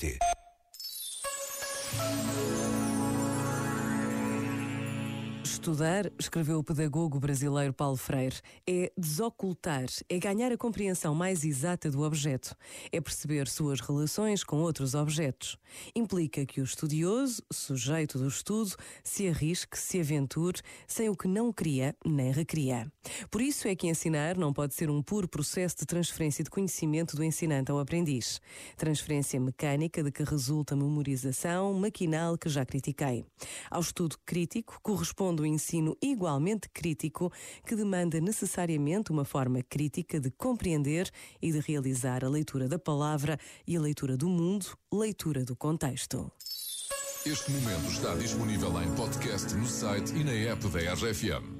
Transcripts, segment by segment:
pt Estudar, escreveu o pedagogo brasileiro Paulo Freire, é desocultar, é ganhar a compreensão mais exata do objeto, é perceber suas relações com outros objetos. Implica que o estudioso, sujeito do estudo, se arrisque, se aventure, sem o que não cria nem recria. Por isso é que ensinar não pode ser um puro processo de transferência de conhecimento do ensinante ao aprendiz. Transferência mecânica de que resulta memorização maquinal que já critiquei. Ao estudo crítico corresponde o ensino igualmente crítico que demanda necessariamente uma forma crítica de compreender e de realizar a leitura da palavra e a leitura do mundo, leitura do contexto. Este momento está disponível em podcast no site e na app da RFM.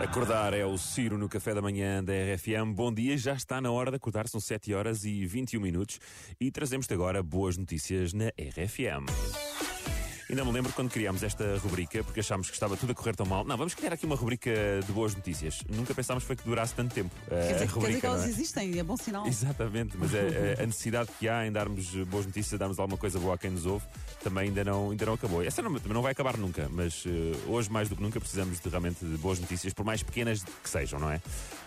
Acordar. É o Ciro no café da manhã da RFM. Bom dia, já está na hora de acordar, são 7 horas e 21 minutos e trazemos-te agora boas notícias na RFM. Ainda me lembro quando criámos esta rubrica, porque achámos que estava tudo a correr tão mal. Não, vamos criar aqui uma rubrica de boas notícias. Nunca pensámos foi que durasse tanto tempo. eh, Quer dizer, a quer dizer rubrica, que elas é? existem, é bom sinal. Exatamente, mas a, a- a necessidade que há em darmos boas notícias, darmos alguma coisa boa a quem nos ouve, também ainda não, ainda não acabou. Essa não, também não vai acabar nunca, mas eh, hoje mais do que nunca precisamos de, realmente de boas notícias, por mais pequenas que sejam, não é?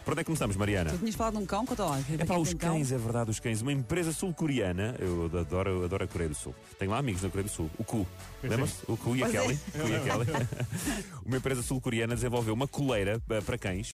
Por onde é que começamos, Mariana? Tu tinhas falado de um cão, conta lá. É para os cães, é verdade, os cães. Uma empresa sul-coreana, eu adoro, eu adoro a Coreia do Sul. Tenho lá amigos na Coreia do Sul. O Ku. Lembras? O Ku a Pois é. Kelly. Ku e a Kelly. uma empresa sul-coreana desenvolveu uma coleira eh, para cães